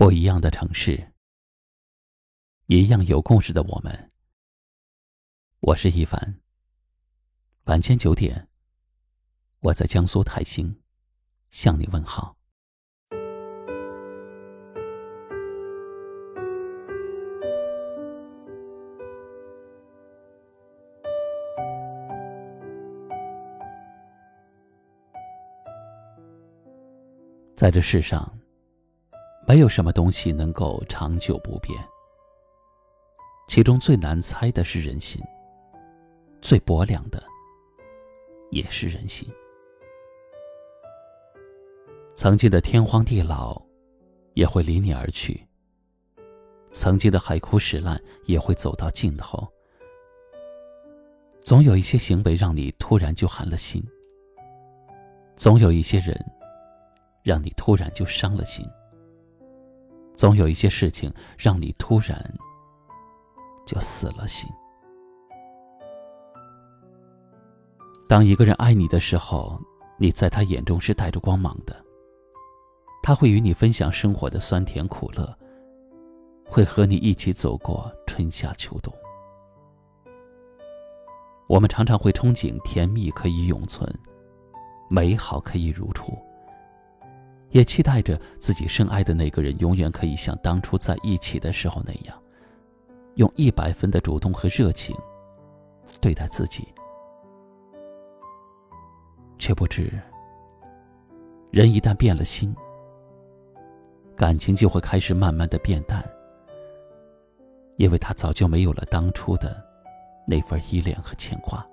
不一样的城市，一样有故事的我们。我是一凡。晚间九点，我在江苏泰兴向你问好。在这世上。没有什么东西能够长久不变，其中最难猜的是人心，最薄凉的也是人心。曾经的天荒地老也会离你而去，曾经的海枯石烂也会走到尽头。总有一些行为让你突然就寒了心，总有一些人让你突然就伤了心。总有一些事情让你突然就死了心。当一个人爱你的时候，你在他眼中是带着光芒的。他会与你分享生活的酸甜苦乐，会和你一起走过春夏秋冬。我们常常会憧憬甜蜜可以永存，美好可以如初。也期待着自己深爱的那个人永远可以像当初在一起的时候那样，用一百分的主动和热情对待自己，却不知人一旦变了心，感情就会开始慢慢的变淡，因为他早就没有了当初的那份依恋和牵挂。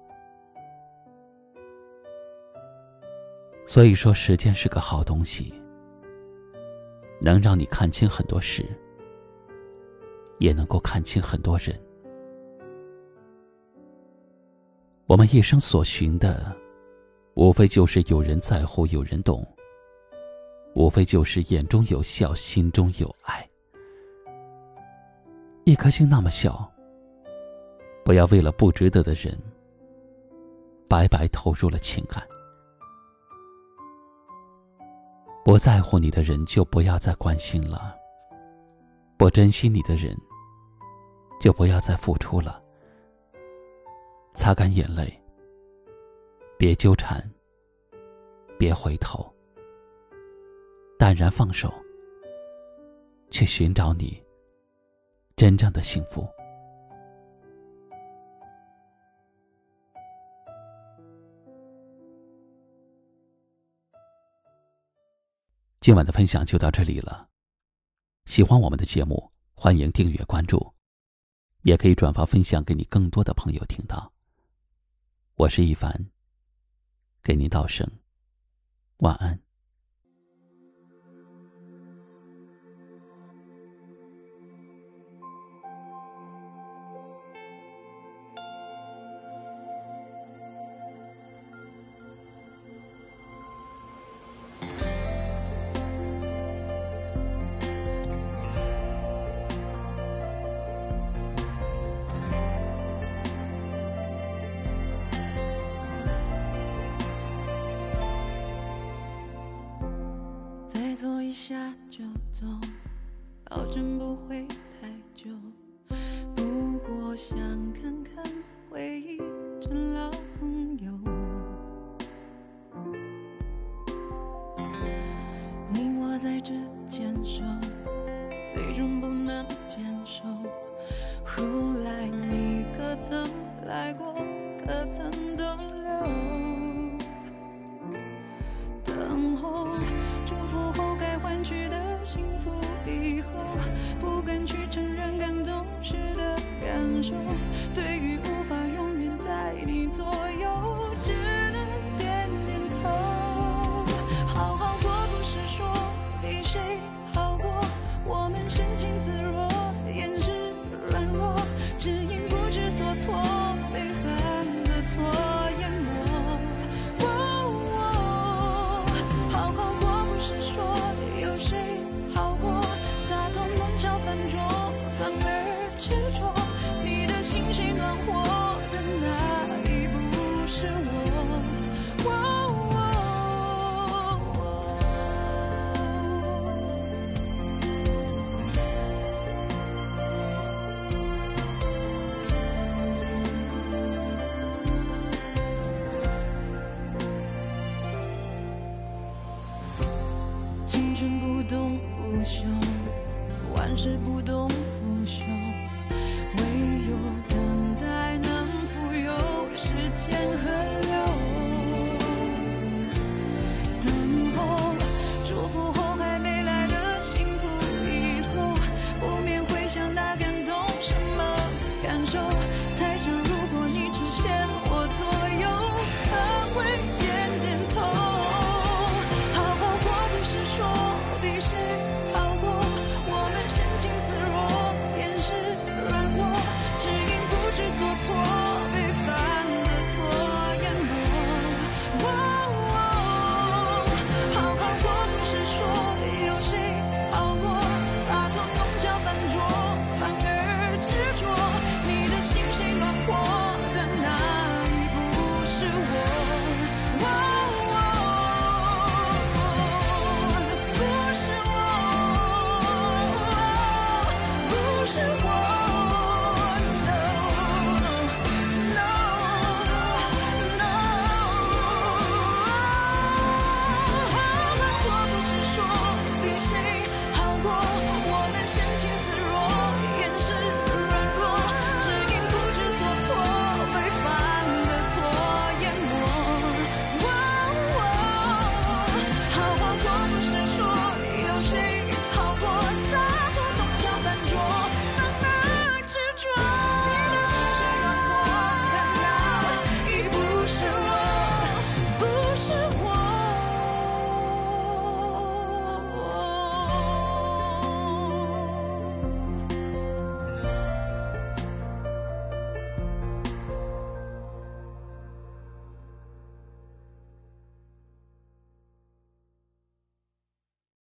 所以说，时间是个好东西。能让你看清很多事，也能够看清很多人。我们一生所寻的，无非就是有人在乎，有人懂；无非就是眼中有笑，心中有爱。一颗心那么小，不要为了不值得的人，白白投入了情感。不在乎你的人，就不要再关心了；不珍惜你的人，就不要再付出了。擦干眼泪，别纠缠，别回头，淡然放手，去寻找你真正的幸福。今晚的分享就到这里了。喜欢我们的节目，欢迎订阅关注，也可以转发分享给你更多的朋友听到。我是一凡，给您道声晚安。下就走，保证不会太久。不过想看看回忆成老朋友。你我在这坚守，最终不能坚守。后来你可曾来过？可曾逗对不朽万事不懂腐朽。